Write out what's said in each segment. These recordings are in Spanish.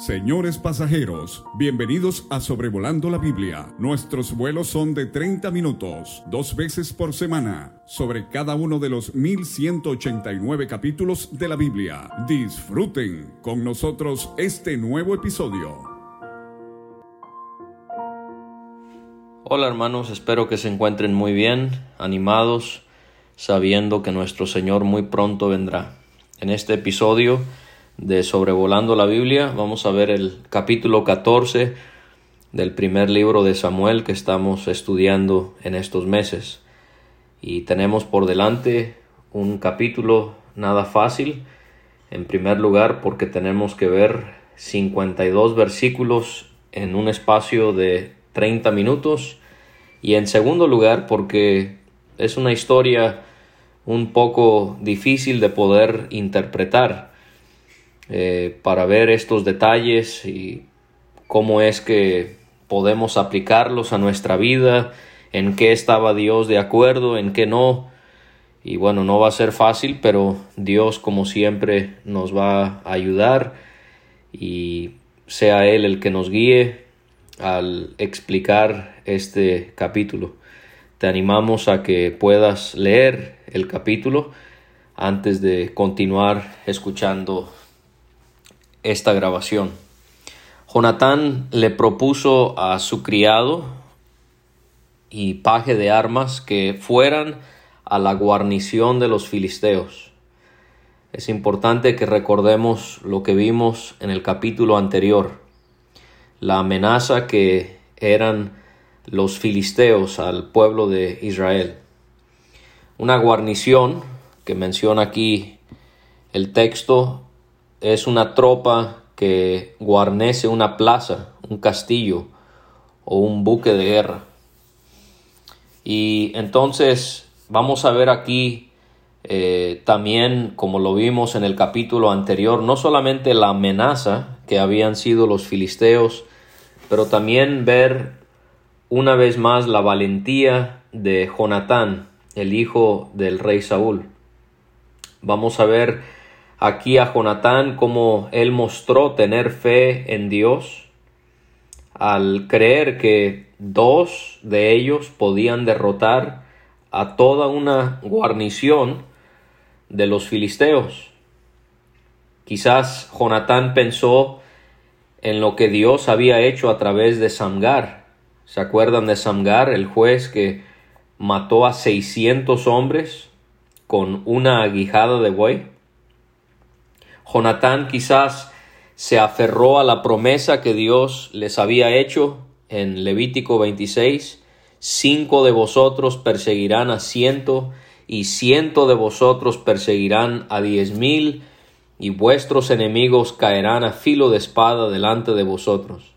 Señores pasajeros, bienvenidos a Sobrevolando la Biblia. Nuestros vuelos son de 30 minutos, dos veces por semana, sobre cada uno de los 1189 capítulos de la Biblia. Disfruten con nosotros este nuevo episodio. Hola hermanos, espero que se encuentren muy bien, animados, sabiendo que nuestro Señor muy pronto vendrá. En este episodio, de Sobrevolando la Biblia. Vamos a ver el capítulo 14 del primer libro de Samuel que estamos estudiando en estos meses. Y tenemos por delante un capítulo nada fácil. En primer lugar porque tenemos que ver 52 versículos en un espacio de 30 minutos. Y en segundo lugar porque es una historia un poco difícil de poder interpretar eh, para ver estos detalles y cómo es que podemos aplicarlos a nuestra vida, en qué estaba Dios de acuerdo, en qué no. Y bueno, no va a ser fácil, pero Dios como siempre nos va a ayudar y sea Él el que nos guíe al explicar este capítulo. Te animamos a que puedas leer el capítulo antes de continuar escuchando esta grabación. Jonatán le propuso a su criado y paje de armas que fueran a la guarnición de los filisteos. Es importante que recordemos lo que vimos en el capítulo anterior, la amenaza que eran los filisteos al pueblo de Israel. Una guarnición que menciona aquí el texto es una tropa que guarnece una plaza, un castillo o un buque de guerra. Y entonces vamos a ver aquí eh, también, como lo vimos en el capítulo anterior, no solamente la amenaza que habían sido los filisteos, pero también ver una vez más la valentía de Jonatán, el hijo del rey Saúl. Vamos a ver aquí a Jonatán como él mostró tener fe en Dios al creer que dos de ellos podían derrotar a toda una guarnición de los filisteos. Quizás Jonatán pensó en lo que Dios había hecho a través de Samgar. ¿Se acuerdan de Samgar, el juez que mató a 600 hombres con una aguijada de buey? Jonatán quizás se aferró a la promesa que Dios les había hecho en Levítico 26, cinco de vosotros perseguirán a ciento y ciento de vosotros perseguirán a diez mil y vuestros enemigos caerán a filo de espada delante de vosotros.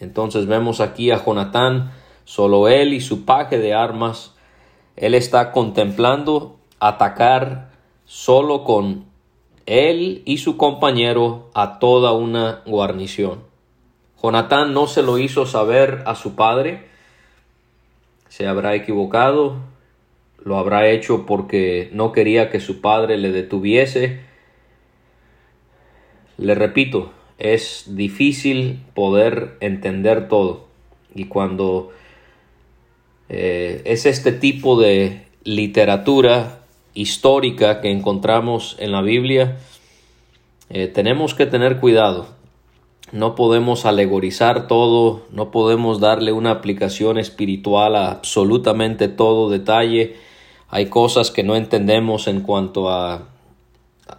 Entonces vemos aquí a Jonatán, solo él y su paje de armas, él está contemplando atacar solo con él y su compañero a toda una guarnición. Jonatán no se lo hizo saber a su padre, se habrá equivocado, lo habrá hecho porque no quería que su padre le detuviese. Le repito, es difícil poder entender todo y cuando eh, es este tipo de literatura histórica que encontramos en la Biblia, eh, tenemos que tener cuidado. No podemos alegorizar todo, no podemos darle una aplicación espiritual a absolutamente todo detalle. Hay cosas que no entendemos en cuanto a,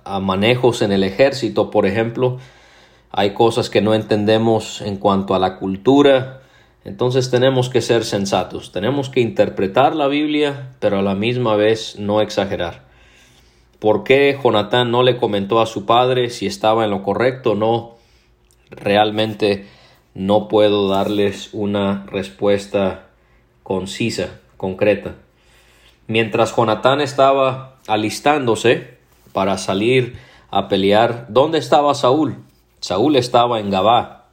a manejos en el ejército, por ejemplo. Hay cosas que no entendemos en cuanto a la cultura, entonces tenemos que ser sensatos, tenemos que interpretar la Biblia, pero a la misma vez no exagerar. ¿Por qué Jonatán no le comentó a su padre si estaba en lo correcto o no? Realmente no puedo darles una respuesta concisa, concreta. Mientras Jonatán estaba alistándose para salir a pelear, ¿dónde estaba Saúl? Saúl estaba en Gabá,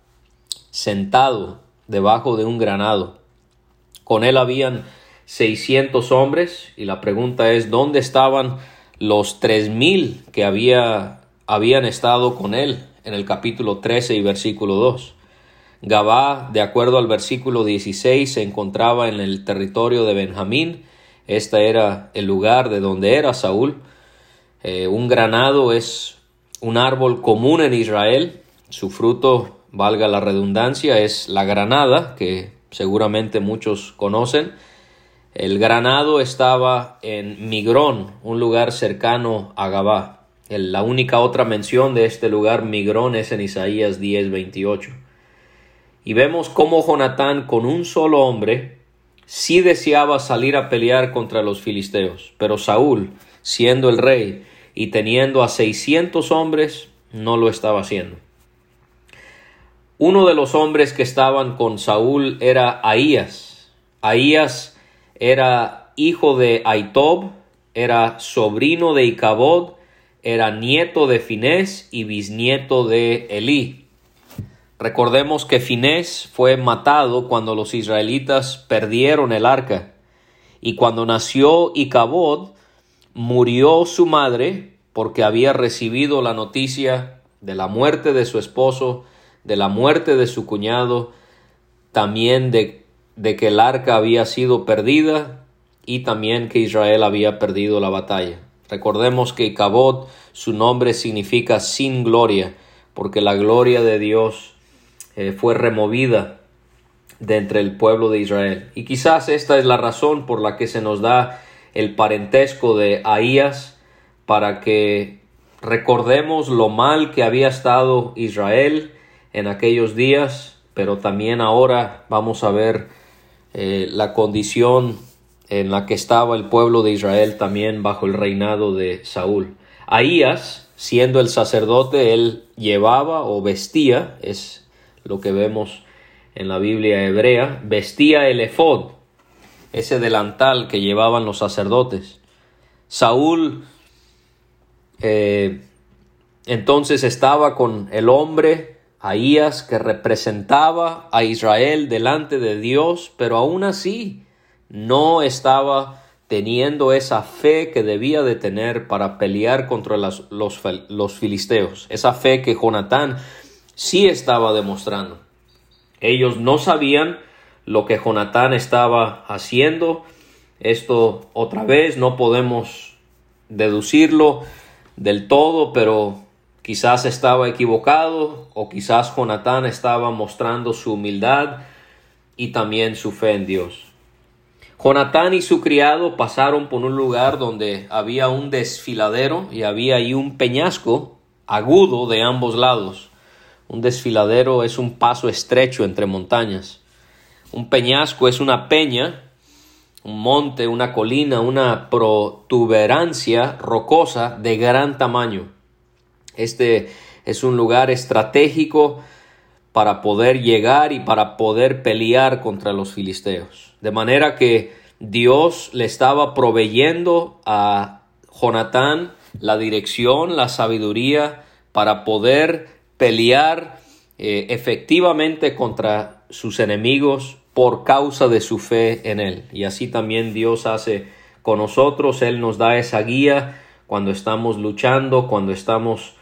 sentado debajo de un granado. Con él habían 600 hombres y la pregunta es ¿dónde estaban los 3000 que había, habían estado con él en el capítulo 13 y versículo 2. Gabá, de acuerdo al versículo 16, se encontraba en el territorio de Benjamín. Este era el lugar de donde era Saúl. Eh, un granado es un árbol común en Israel. Su fruto, valga la redundancia, es la granada, que seguramente muchos conocen. El granado estaba en Migrón, un lugar cercano a Gabá. La única otra mención de este lugar, Migrón, es en Isaías 10, 28. Y vemos cómo Jonatán, con un solo hombre, sí deseaba salir a pelear contra los filisteos, pero Saúl, siendo el rey, y teniendo a 600 hombres, no lo estaba haciendo. Uno de los hombres que estaban con Saúl era Ahías. Ahías era hijo de Aitob, era sobrino de Icabod, era nieto de Finés y bisnieto de Elí. Recordemos que Finés fue matado cuando los israelitas perdieron el arca. Y cuando nació Icabod, murió su madre porque había recibido la noticia de la muerte de su esposo, de la muerte de su cuñado, también de, de que el arca había sido perdida y también que Israel había perdido la batalla. Recordemos que Cabot, su nombre significa sin gloria, porque la gloria de Dios eh, fue removida de entre el pueblo de Israel. Y quizás esta es la razón por la que se nos da el parentesco de Ahías para que recordemos lo mal que había estado Israel en aquellos días, pero también ahora vamos a ver eh, la condición en la que estaba el pueblo de Israel también bajo el reinado de Saúl. Ahías, siendo el sacerdote, él llevaba o vestía, es lo que vemos en la Biblia hebrea, vestía el efod, ese delantal que llevaban los sacerdotes. Saúl eh, entonces estaba con el hombre Ahías que representaba a Israel delante de Dios, pero aún así no estaba teniendo esa fe que debía de tener para pelear contra los, los filisteos, esa fe que Jonatán sí estaba demostrando. Ellos no sabían lo que Jonatán estaba haciendo. Esto otra vez no podemos deducirlo del todo, pero quizás estaba equivocado o quizás Jonatán estaba mostrando su humildad y también su fe en Dios. Jonatán y su criado pasaron por un lugar donde había un desfiladero y había ahí un peñasco agudo de ambos lados. Un desfiladero es un paso estrecho entre montañas. Un peñasco es una peña, un monte, una colina, una protuberancia rocosa de gran tamaño. Este es un lugar estratégico para poder llegar y para poder pelear contra los filisteos. De manera que Dios le estaba proveyendo a Jonatán la dirección, la sabiduría para poder pelear eh, efectivamente contra sus enemigos por causa de su fe en Él. Y así también Dios hace con nosotros, Él nos da esa guía cuando estamos luchando, cuando estamos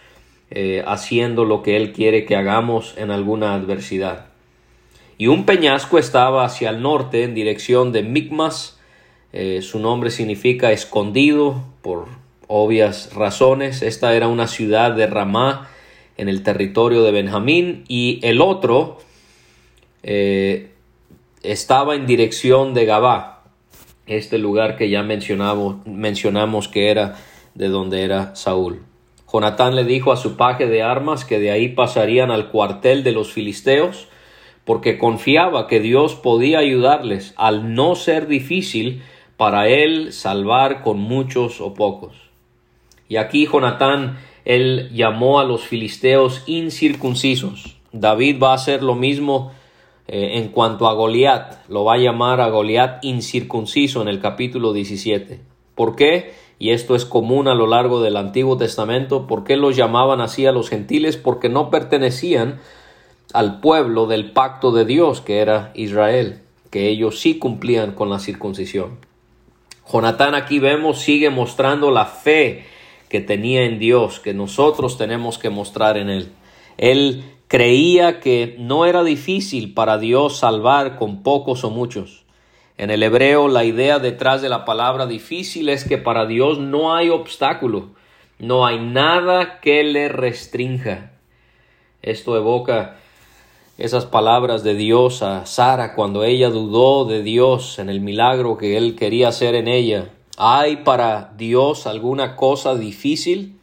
eh, haciendo lo que Él quiere que hagamos en alguna adversidad. Y un peñasco estaba hacia el norte en dirección de Micmas. Eh, su nombre significa escondido por obvias razones. Esta era una ciudad de Ramá en el territorio de Benjamín y el otro eh, estaba en dirección de Gabá, este lugar que ya mencionamos, mencionamos que era de donde era Saúl. Jonatán le dijo a su paje de armas que de ahí pasarían al cuartel de los filisteos, porque confiaba que Dios podía ayudarles al no ser difícil para él salvar con muchos o pocos. Y aquí Jonatán, él llamó a los filisteos incircuncisos. David va a hacer lo mismo eh, en cuanto a Goliat, lo va a llamar a Goliat incircunciso en el capítulo 17. ¿Por qué? Y esto es común a lo largo del Antiguo Testamento. ¿Por qué los llamaban así a los gentiles? Porque no pertenecían al pueblo del pacto de Dios, que era Israel, que ellos sí cumplían con la circuncisión. Jonatán aquí vemos sigue mostrando la fe que tenía en Dios, que nosotros tenemos que mostrar en él. Él creía que no era difícil para Dios salvar con pocos o muchos. En el hebreo la idea detrás de la palabra difícil es que para Dios no hay obstáculo, no hay nada que le restrinja. Esto evoca esas palabras de Dios a Sara cuando ella dudó de Dios en el milagro que él quería hacer en ella. ¿Hay para Dios alguna cosa difícil?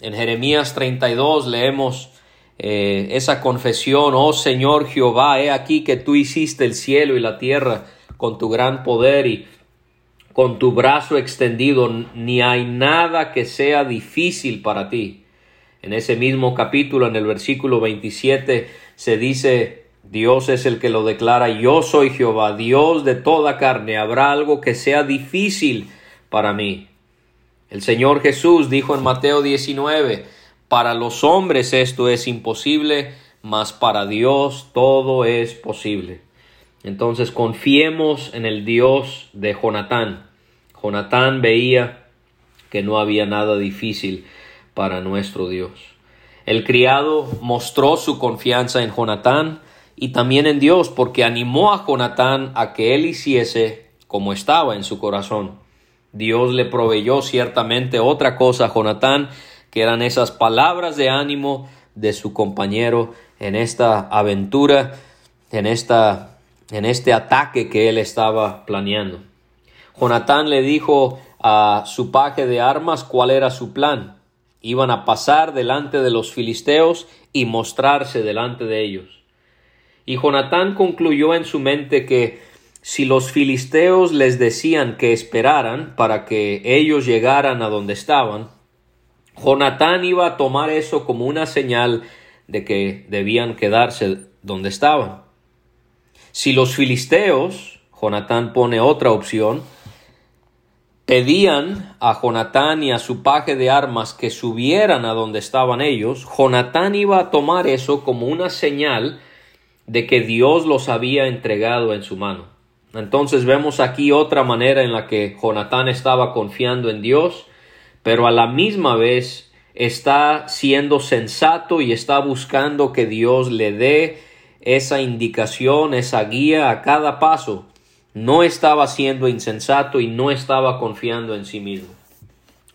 En Jeremías 32 leemos eh, esa confesión, oh Señor Jehová, he aquí que tú hiciste el cielo y la tierra con tu gran poder y con tu brazo extendido, ni hay nada que sea difícil para ti. En ese mismo capítulo, en el versículo 27, se dice, Dios es el que lo declara, yo soy Jehová, Dios de toda carne, ¿habrá algo que sea difícil para mí? El Señor Jesús dijo en Mateo 19, para los hombres esto es imposible, mas para Dios todo es posible. Entonces confiemos en el Dios de Jonatán. Jonatán veía que no había nada difícil para nuestro Dios. El criado mostró su confianza en Jonatán y también en Dios porque animó a Jonatán a que él hiciese como estaba en su corazón. Dios le proveyó ciertamente otra cosa a Jonatán, que eran esas palabras de ánimo de su compañero en esta aventura, en esta en este ataque que él estaba planeando. Jonatán le dijo a su paje de armas cuál era su plan. Iban a pasar delante de los filisteos y mostrarse delante de ellos. Y Jonatán concluyó en su mente que si los filisteos les decían que esperaran para que ellos llegaran a donde estaban, Jonatán iba a tomar eso como una señal de que debían quedarse donde estaban. Si los filisteos, Jonatán pone otra opción, pedían a Jonatán y a su paje de armas que subieran a donde estaban ellos, Jonatán iba a tomar eso como una señal de que Dios los había entregado en su mano. Entonces vemos aquí otra manera en la que Jonatán estaba confiando en Dios, pero a la misma vez está siendo sensato y está buscando que Dios le dé esa indicación, esa guía a cada paso, no estaba siendo insensato y no estaba confiando en sí mismo.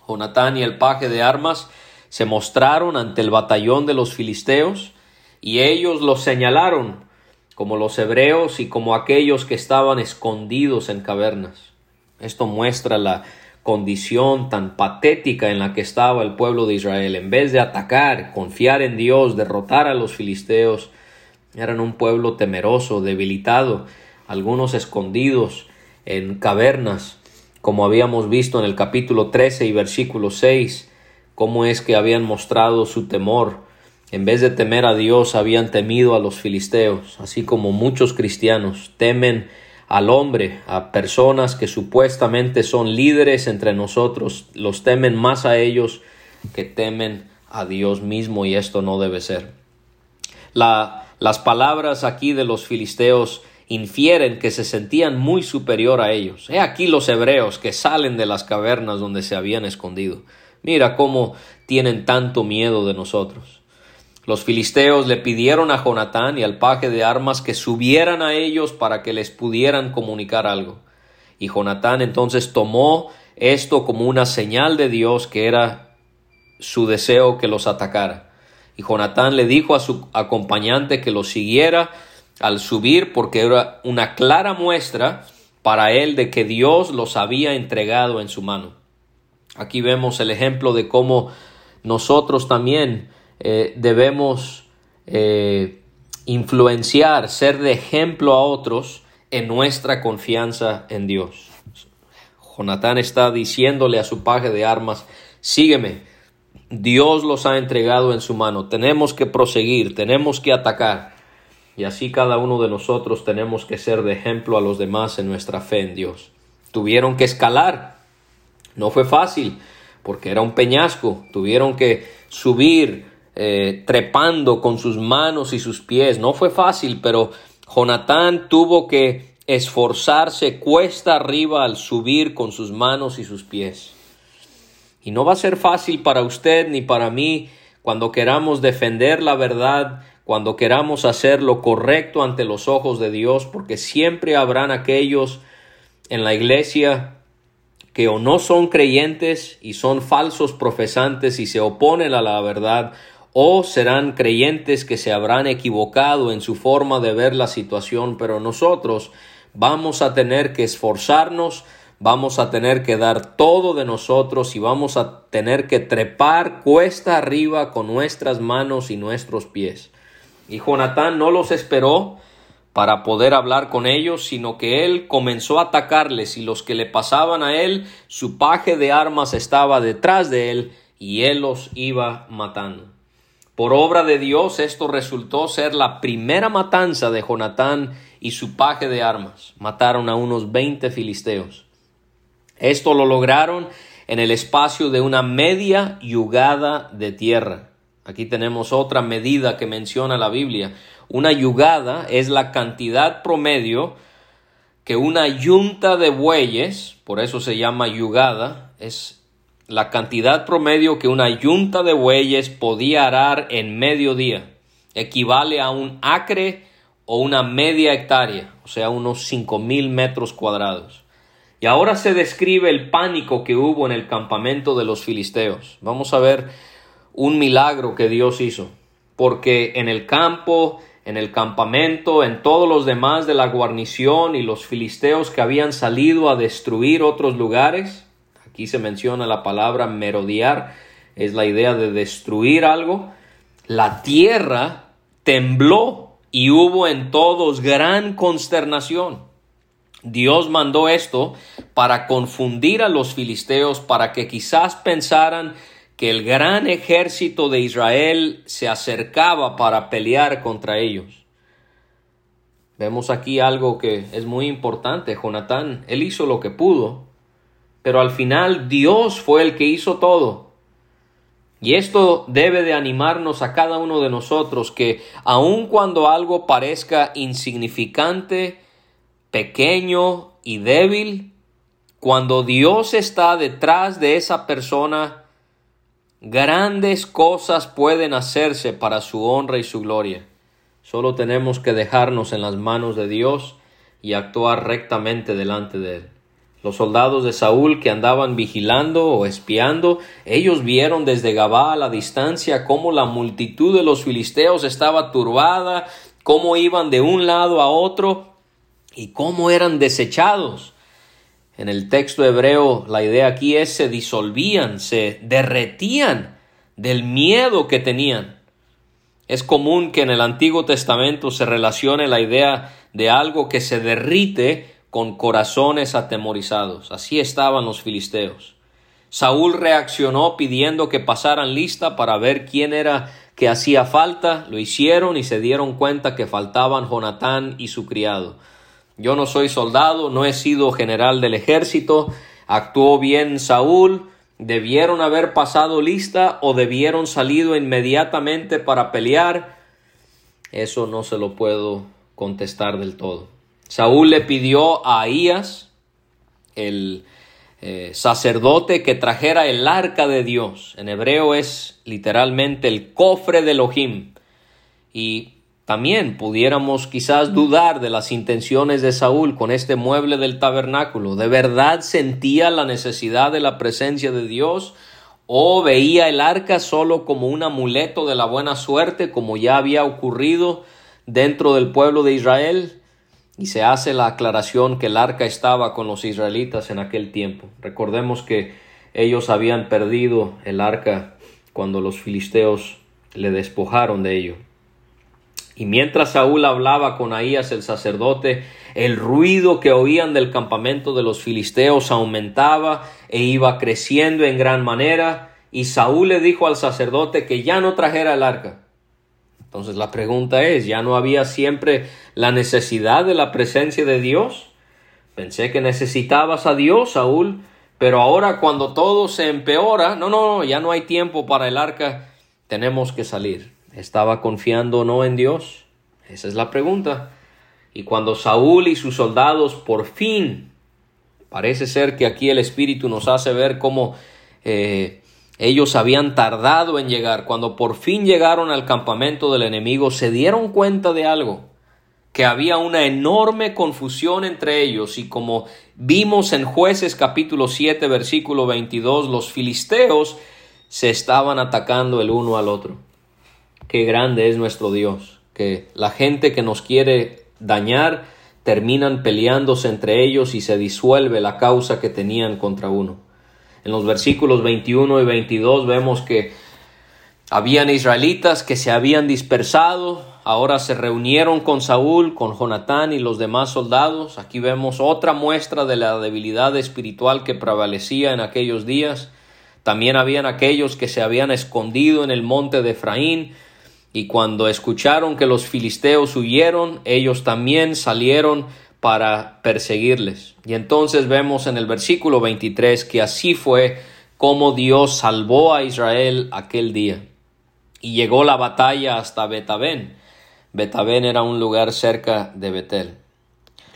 Jonatán y el paje de armas se mostraron ante el batallón de los filisteos y ellos los señalaron como los hebreos y como aquellos que estaban escondidos en cavernas. Esto muestra la condición tan patética en la que estaba el pueblo de Israel. En vez de atacar, confiar en Dios, derrotar a los filisteos, eran un pueblo temeroso, debilitado, algunos escondidos en cavernas, como habíamos visto en el capítulo 13 y versículo 6, cómo es que habían mostrado su temor. En vez de temer a Dios, habían temido a los filisteos, así como muchos cristianos temen al hombre, a personas que supuestamente son líderes entre nosotros, los temen más a ellos que temen a Dios mismo y esto no debe ser. La las palabras aquí de los filisteos infieren que se sentían muy superior a ellos. He aquí los hebreos que salen de las cavernas donde se habían escondido. Mira cómo tienen tanto miedo de nosotros. Los filisteos le pidieron a Jonatán y al paje de armas que subieran a ellos para que les pudieran comunicar algo. Y Jonatán entonces tomó esto como una señal de Dios que era su deseo que los atacara. Y Jonatán le dijo a su acompañante que lo siguiera al subir porque era una clara muestra para él de que Dios los había entregado en su mano. Aquí vemos el ejemplo de cómo nosotros también eh, debemos eh, influenciar, ser de ejemplo a otros en nuestra confianza en Dios. Jonatán está diciéndole a su paje de armas, sígueme, Dios los ha entregado en su mano. Tenemos que proseguir, tenemos que atacar. Y así cada uno de nosotros tenemos que ser de ejemplo a los demás en nuestra fe en Dios. Tuvieron que escalar. No fue fácil, porque era un peñasco. Tuvieron que subir eh, trepando con sus manos y sus pies. No fue fácil, pero Jonatán tuvo que esforzarse cuesta arriba al subir con sus manos y sus pies. Y no va a ser fácil para usted ni para mí cuando queramos defender la verdad, cuando queramos hacer lo correcto ante los ojos de Dios, porque siempre habrán aquellos en la iglesia que o no son creyentes y son falsos profesantes y se oponen a la verdad, o serán creyentes que se habrán equivocado en su forma de ver la situación, pero nosotros vamos a tener que esforzarnos, vamos a tener que dar todo de nosotros y vamos a tener que trepar cuesta arriba con nuestras manos y nuestros pies. Y Jonatán no los esperó para poder hablar con ellos, sino que él comenzó a atacarles y los que le pasaban a él, su paje de armas estaba detrás de él y él los iba matando. Por obra de Dios esto resultó ser la primera matanza de Jonatán y su paje de armas. Mataron a unos veinte filisteos. Esto lo lograron en el espacio de una media yugada de tierra. Aquí tenemos otra medida que menciona la Biblia. Una yugada es la cantidad promedio que una yunta de bueyes, por eso se llama yugada, es la cantidad promedio que una yunta de bueyes podía arar en medio día equivale a un acre o una media hectárea, o sea, unos cinco mil metros cuadrados. Y ahora se describe el pánico que hubo en el campamento de los filisteos. Vamos a ver un milagro que Dios hizo, porque en el campo, en el campamento, en todos los demás de la guarnición y los filisteos que habían salido a destruir otros lugares, Aquí se menciona la palabra merodear, es la idea de destruir algo. La tierra tembló y hubo en todos gran consternación. Dios mandó esto para confundir a los filisteos, para que quizás pensaran que el gran ejército de Israel se acercaba para pelear contra ellos. Vemos aquí algo que es muy importante. Jonatán, él hizo lo que pudo, pero al final Dios fue el que hizo todo. Y esto debe de animarnos a cada uno de nosotros que aun cuando algo parezca insignificante, pequeño y débil, cuando Dios está detrás de esa persona, grandes cosas pueden hacerse para su honra y su gloria. Solo tenemos que dejarnos en las manos de Dios y actuar rectamente delante de Él. Los soldados de Saúl que andaban vigilando o espiando, ellos vieron desde Gabá a la distancia cómo la multitud de los filisteos estaba turbada, cómo iban de un lado a otro y cómo eran desechados. En el texto hebreo la idea aquí es se disolvían, se derretían del miedo que tenían. Es común que en el Antiguo Testamento se relacione la idea de algo que se derrite con corazones atemorizados. Así estaban los filisteos. Saúl reaccionó pidiendo que pasaran lista para ver quién era que hacía falta. Lo hicieron y se dieron cuenta que faltaban Jonatán y su criado. Yo no soy soldado, no he sido general del ejército. Actuó bien Saúl. Debieron haber pasado lista o debieron salido inmediatamente para pelear. Eso no se lo puedo contestar del todo. Saúl le pidió a Ahías, el eh, sacerdote, que trajera el arca de Dios. En hebreo es literalmente el cofre de Elohim. Y también pudiéramos quizás dudar de las intenciones de Saúl con este mueble del tabernáculo. ¿De verdad sentía la necesidad de la presencia de Dios? ¿O veía el arca solo como un amuleto de la buena suerte, como ya había ocurrido dentro del pueblo de Israel? y se hace la aclaración que el arca estaba con los israelitas en aquel tiempo. Recordemos que ellos habían perdido el arca cuando los filisteos le despojaron de ello. Y mientras Saúl hablaba con Ahías el sacerdote, el ruido que oían del campamento de los filisteos aumentaba e iba creciendo en gran manera, y Saúl le dijo al sacerdote que ya no trajera el arca. Entonces la pregunta es, ¿ya no había siempre la necesidad de la presencia de Dios? Pensé que necesitabas a Dios, Saúl, pero ahora cuando todo se empeora, no, no, ya no hay tiempo para el arca, tenemos que salir. ¿Estaba confiando o no en Dios? Esa es la pregunta. Y cuando Saúl y sus soldados por fin, parece ser que aquí el Espíritu nos hace ver cómo eh, Ellos habían tardado en llegar. Cuando por fin llegaron al campamento del enemigo, se dieron cuenta de algo, que había una enorme confusión entre ellos y como vimos en jueces capítulo 7 versículo 22, los filisteos se estaban atacando el uno al otro. Qué grande es nuestro Dios, que la gente que nos quiere dañar terminan peleándose entre ellos y se disuelve la causa que tenían contra uno. En los versículos 21 y 22 vemos que habían israelitas que se habían dispersado, ahora se reunieron con Saúl, con Jonatán y los demás soldados. Aquí vemos otra muestra de la debilidad espiritual que prevalecía en aquellos días. También habían aquellos que se habían escondido en el monte de Efraín, y cuando escucharon que los filisteos huyeron, ellos también salieron para perseguirles. Y entonces vemos en el versículo 23 que así fue como Dios salvó a Israel aquel día. Y llegó la batalla hasta Betabén. Betabén era un lugar cerca de Betel.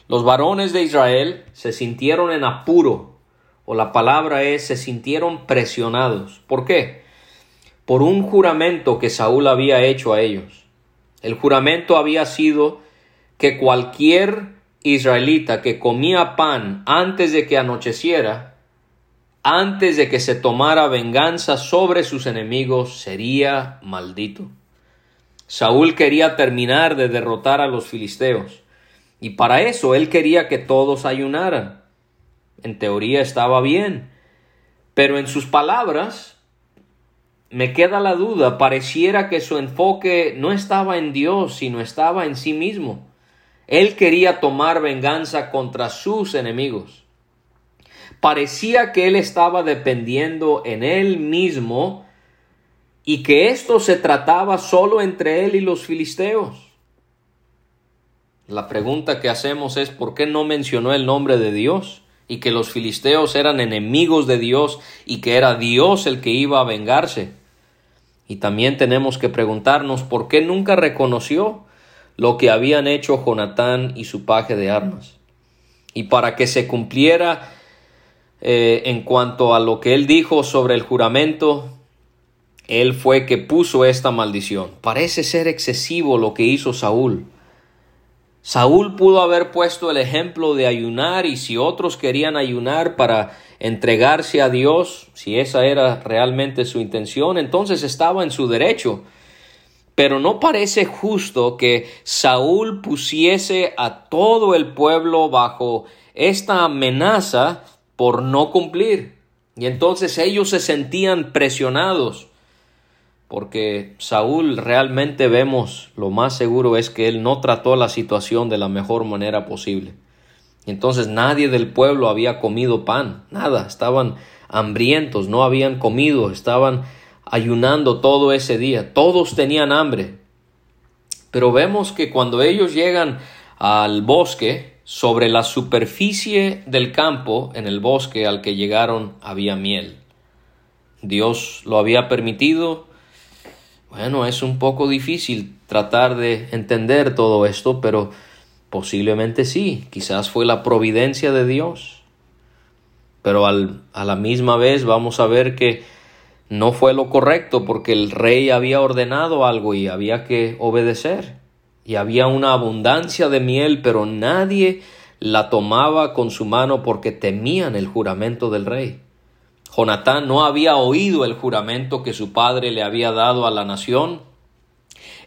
Los varones de Israel se sintieron en apuro, o la palabra es se sintieron presionados. ¿Por qué? Por un juramento que Saúl había hecho a ellos. El juramento había sido que cualquier israelita que comía pan antes de que anocheciera, antes de que se tomara venganza sobre sus enemigos, sería maldito. Saúl quería terminar de derrotar a los filisteos, y para eso él quería que todos ayunaran. En teoría estaba bien, pero en sus palabras me queda la duda, pareciera que su enfoque no estaba en Dios, sino estaba en sí mismo. Él quería tomar venganza contra sus enemigos. Parecía que él estaba dependiendo en él mismo y que esto se trataba solo entre él y los filisteos. La pregunta que hacemos es ¿por qué no mencionó el nombre de Dios? y que los filisteos eran enemigos de Dios y que era Dios el que iba a vengarse. Y también tenemos que preguntarnos por qué nunca reconoció lo que habían hecho Jonatán y su paje de armas. Y para que se cumpliera eh, en cuanto a lo que él dijo sobre el juramento, él fue que puso esta maldición. Parece ser excesivo lo que hizo Saúl. Saúl pudo haber puesto el ejemplo de ayunar y si otros querían ayunar para entregarse a Dios, si esa era realmente su intención, entonces estaba en su derecho. Pero no parece justo que Saúl pusiese a todo el pueblo bajo esta amenaza por no cumplir. Y entonces ellos se sentían presionados, porque Saúl realmente vemos, lo más seguro es que él no trató la situación de la mejor manera posible. Entonces nadie del pueblo había comido pan, nada, estaban hambrientos, no habían comido, estaban ayunando todo ese día. Todos tenían hambre. Pero vemos que cuando ellos llegan al bosque, sobre la superficie del campo, en el bosque al que llegaron, había miel. Dios lo había permitido. Bueno, es un poco difícil tratar de entender todo esto, pero posiblemente sí, quizás fue la providencia de Dios. Pero al, a la misma vez vamos a ver que no fue lo correcto porque el rey había ordenado algo y había que obedecer. Y había una abundancia de miel, pero nadie la tomaba con su mano porque temían el juramento del rey. Jonatán no había oído el juramento que su padre le había dado a la nación.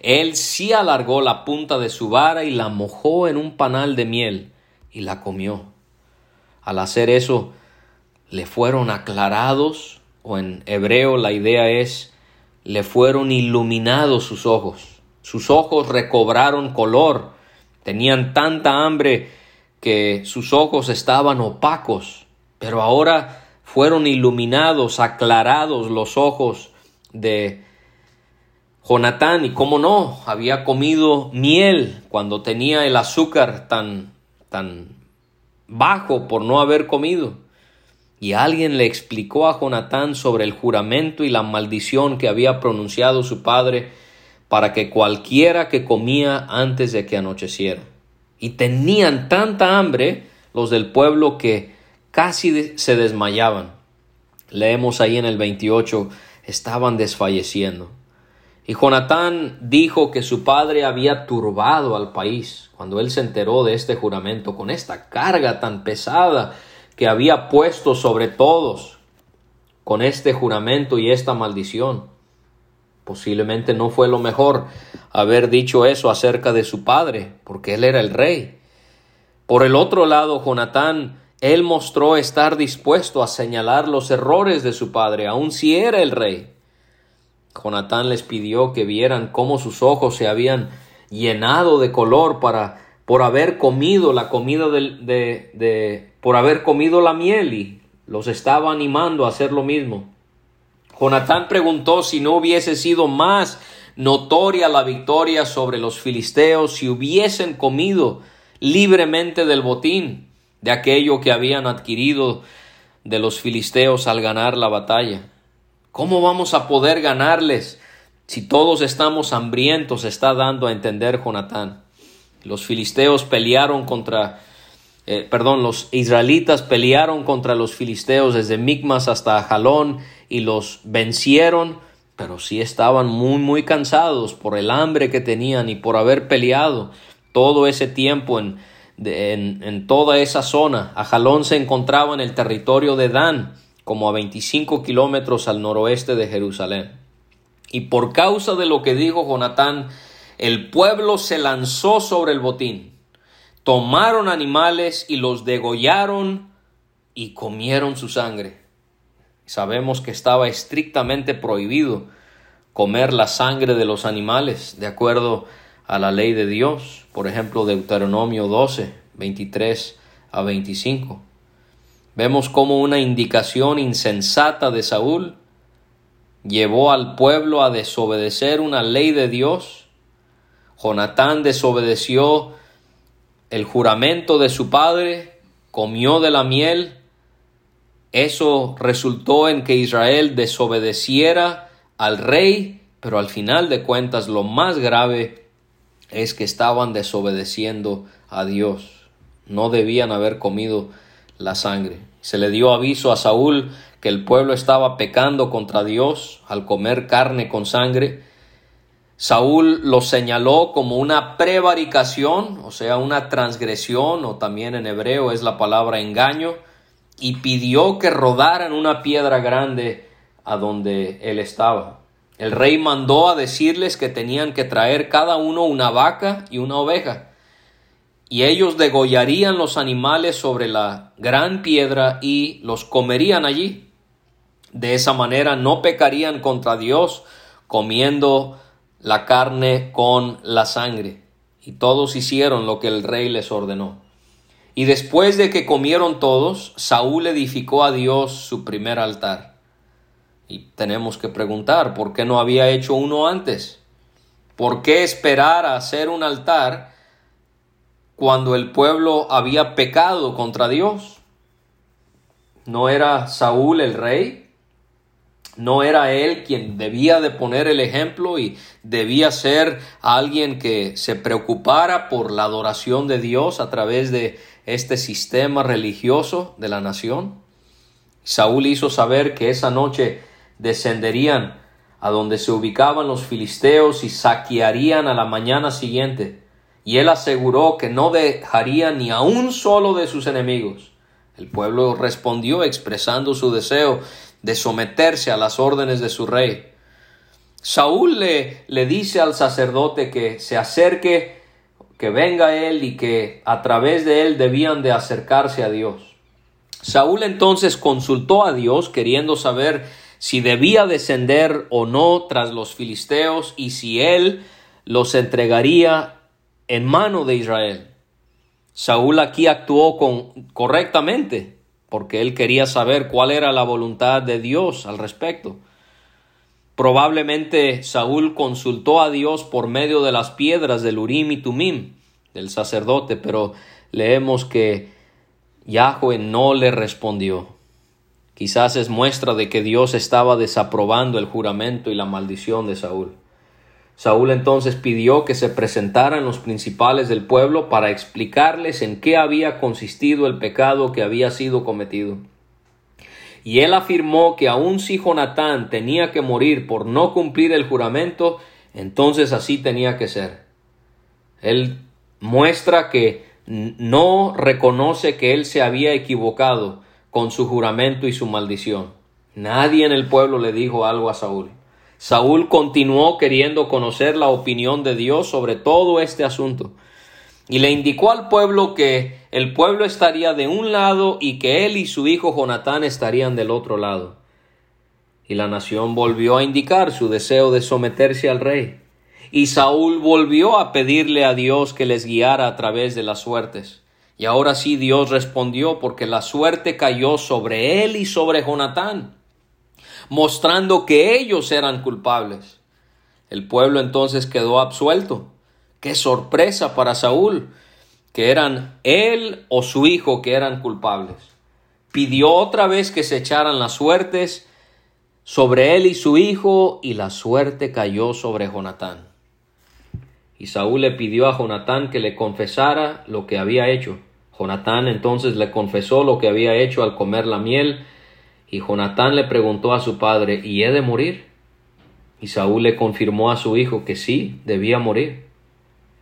Él sí alargó la punta de su vara y la mojó en un panal de miel y la comió. Al hacer eso, le fueron aclarados o en hebreo la idea es, le fueron iluminados sus ojos. Sus ojos recobraron color. Tenían tanta hambre que sus ojos estaban opacos, pero ahora fueron iluminados, aclarados los ojos de Jonatán. Y cómo no, había comido miel cuando tenía el azúcar tan, tan bajo por no haber comido y alguien le explicó a Jonatán sobre el juramento y la maldición que había pronunciado su padre para que cualquiera que comía antes de que anocheciera. Y tenían tanta hambre los del pueblo que casi se desmayaban. Leemos ahí en el 28, estaban desfalleciendo. Y Jonatán dijo que su padre había turbado al país cuando él se enteró de este juramento con esta carga tan pesada que había puesto sobre todos con este juramento y esta maldición. Posiblemente no fue lo mejor haber dicho eso acerca de su padre, porque él era el rey. Por el otro lado, Jonatán, él mostró estar dispuesto a señalar los errores de su padre, aun si era el rey. Jonatán les pidió que vieran cómo sus ojos se habían llenado de color para por haber comido la comida de, de por haber comido la miel y los estaba animando a hacer lo mismo. Jonatán preguntó si no hubiese sido más notoria la victoria sobre los filisteos si hubiesen comido libremente del botín, de aquello que habían adquirido de los filisteos al ganar la batalla. ¿Cómo vamos a poder ganarles si todos estamos hambrientos? está dando a entender Jonatán. Los filisteos pelearon contra eh, perdón, los israelitas pelearon contra los filisteos desde Micmas hasta Jalón y los vencieron, pero sí estaban muy, muy cansados por el hambre que tenían y por haber peleado todo ese tiempo en, en, en toda esa zona. Jalón se encontraba en el territorio de Dan, como a 25 kilómetros al noroeste de Jerusalén. Y por causa de lo que dijo Jonatán, el pueblo se lanzó sobre el botín tomaron animales y los degollaron y comieron su sangre. Sabemos que estaba estrictamente prohibido comer la sangre de los animales de acuerdo a la ley de Dios, por ejemplo Deuteronomio 12, 23 a 25. Vemos como una indicación insensata de Saúl llevó al pueblo a desobedecer una ley de Dios. Jonatán desobedeció el juramento de su padre, comió de la miel, eso resultó en que Israel desobedeciera al rey, pero al final de cuentas lo más grave es que estaban desobedeciendo a Dios. No debían haber comido la sangre. Se le dio aviso a Saúl que el pueblo estaba pecando contra Dios al comer carne con sangre, Saúl lo señaló como una prevaricación, o sea, una transgresión, o también en hebreo es la palabra engaño, y pidió que rodaran una piedra grande a donde él estaba. El rey mandó a decirles que tenían que traer cada uno una vaca y una oveja, y ellos degollarían los animales sobre la gran piedra y los comerían allí. De esa manera no pecarían contra Dios comiendo la carne con la sangre. Y todos hicieron lo que el rey les ordenó. Y después de que comieron todos, Saúl edificó a Dios su primer altar. Y tenemos que preguntar, ¿por qué no había hecho uno antes? ¿Por qué esperar a hacer un altar cuando el pueblo había pecado contra Dios? ¿No era Saúl el rey? No era él quien debía de poner el ejemplo y debía ser alguien que se preocupara por la adoración de Dios a través de este sistema religioso de la nación. Saúl hizo saber que esa noche descenderían a donde se ubicaban los filisteos y saquearían a la mañana siguiente. Y él aseguró que no dejaría ni a un solo de sus enemigos. El pueblo respondió expresando su deseo de someterse a las órdenes de su rey. Saúl le, le dice al sacerdote que se acerque, que venga él y que a través de él debían de acercarse a Dios. Saúl entonces consultó a Dios queriendo saber si debía descender o no tras los filisteos y si él los entregaría en mano de Israel. Saúl aquí actuó con, correctamente porque él quería saber cuál era la voluntad de Dios al respecto. Probablemente Saúl consultó a Dios por medio de las piedras del Urim y Tumim del sacerdote, pero leemos que Yahweh no le respondió. Quizás es muestra de que Dios estaba desaprobando el juramento y la maldición de Saúl. Saúl entonces pidió que se presentaran los principales del pueblo para explicarles en qué había consistido el pecado que había sido cometido. y él afirmó que aun si Jonatán tenía que morir por no cumplir el juramento, entonces así tenía que ser. Él muestra que no reconoce que él se había equivocado con su juramento y su maldición. Nadie en el pueblo le dijo algo a Saúl. Saúl continuó queriendo conocer la opinión de Dios sobre todo este asunto y le indicó al pueblo que el pueblo estaría de un lado y que él y su hijo Jonatán estarían del otro lado. Y la nación volvió a indicar su deseo de someterse al rey. Y Saúl volvió a pedirle a Dios que les guiara a través de las suertes. Y ahora sí Dios respondió porque la suerte cayó sobre él y sobre Jonatán, mostrando que ellos eran culpables. El pueblo entonces quedó absuelto Qué sorpresa para Saúl, que eran él o su hijo que eran culpables. Pidió otra vez que se echaran las suertes sobre él y su hijo, y la suerte cayó sobre Jonatán. Y Saúl le pidió a Jonatán que le confesara lo que había hecho. Jonatán entonces le confesó lo que había hecho al comer la miel, y Jonatán le preguntó a su padre, ¿y he de morir? Y Saúl le confirmó a su hijo que sí, debía morir.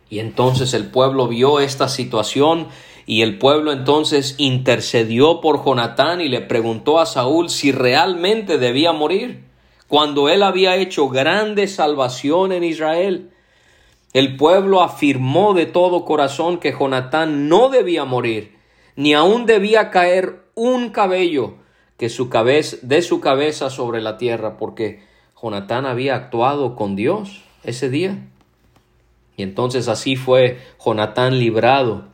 Y entonces el pueblo vio esta situación y el pueblo entonces intercedió por Jonatán y le preguntó a Saúl si realmente debía morir, cuando él había hecho grande salvación en Israel. El pueblo afirmó de todo corazón que Jonatán no debía morir, ni aun debía caer un cabello que su cabeza, de su cabeza sobre la tierra, porque Jonatán había actuado con Dios ese día. Y entonces así fue Jonatán librado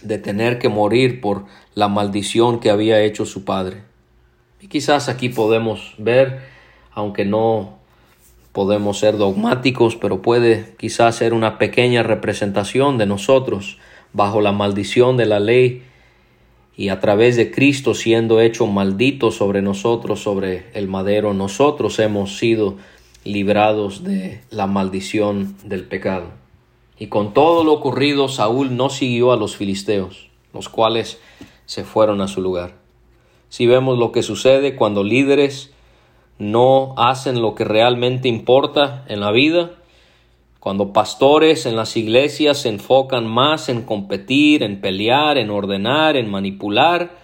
de tener que morir por la maldición que había hecho su padre. Y quizás aquí podemos ver, aunque no podemos ser dogmáticos, pero puede quizás ser una pequeña representación de nosotros bajo la maldición de la ley y a través de Cristo siendo hecho maldito sobre nosotros, sobre el madero, nosotros hemos sido librados de la maldición del pecado. Y con todo lo ocurrido, Saúl no siguió a los filisteos, los cuales se fueron a su lugar. Si vemos lo que sucede cuando líderes no hacen lo que realmente importa en la vida, cuando pastores en las iglesias se enfocan más en competir, en pelear, en ordenar, en manipular,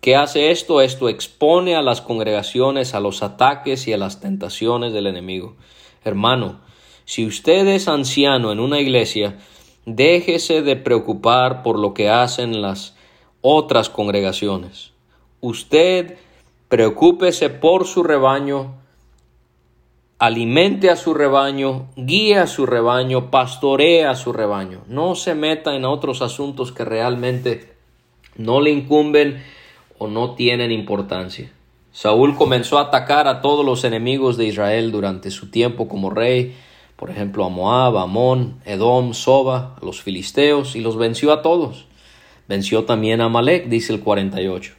¿qué hace esto? Esto expone a las congregaciones a los ataques y a las tentaciones del enemigo. Hermano, si usted es anciano en una iglesia, déjese de preocupar por lo que hacen las otras congregaciones. Usted preocúpese por su rebaño, alimente a su rebaño, guíe a su rebaño, pastoree a su rebaño. No se meta en otros asuntos que realmente no le incumben o no tienen importancia. Saúl comenzó a atacar a todos los enemigos de Israel durante su tiempo como rey por ejemplo a Moab, Amón, Edom, Soba, los filisteos, y los venció a todos. Venció también a Amalek, dice el 48.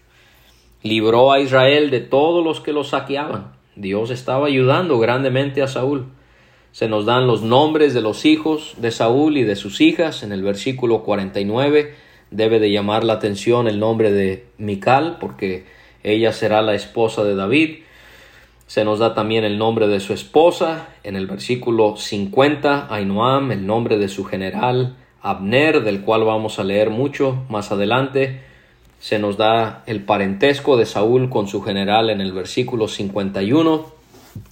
Libró a Israel de todos los que lo saqueaban. Dios estaba ayudando grandemente a Saúl. Se nos dan los nombres de los hijos de Saúl y de sus hijas en el versículo 49. Debe de llamar la atención el nombre de Mical, porque ella será la esposa de David. Se nos da también el nombre de su esposa en el versículo 50, Ainoam, el nombre de su general Abner, del cual vamos a leer mucho más adelante. Se nos da el parentesco de Saúl con su general en el versículo 51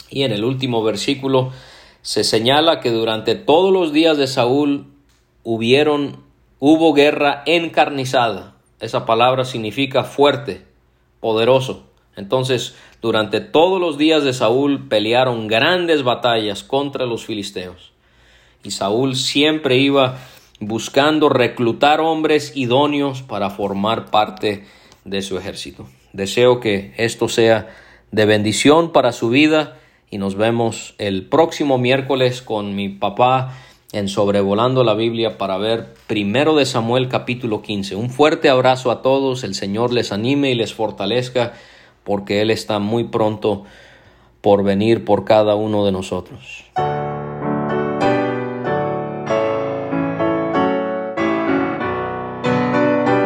y en el último versículo se señala que durante todos los días de Saúl hubieron hubo guerra encarnizada. Esa palabra significa fuerte, poderoso. Entonces, durante todos los días de Saúl pelearon grandes batallas contra los filisteos. Y Saúl siempre iba buscando reclutar hombres idóneos para formar parte de su ejército. Deseo que esto sea de bendición para su vida y nos vemos el próximo miércoles con mi papá en Sobrevolando la Biblia para ver primero de Samuel capítulo 15. Un fuerte abrazo a todos, el Señor les anime y les fortalezca porque Él está muy pronto por venir por cada uno de nosotros.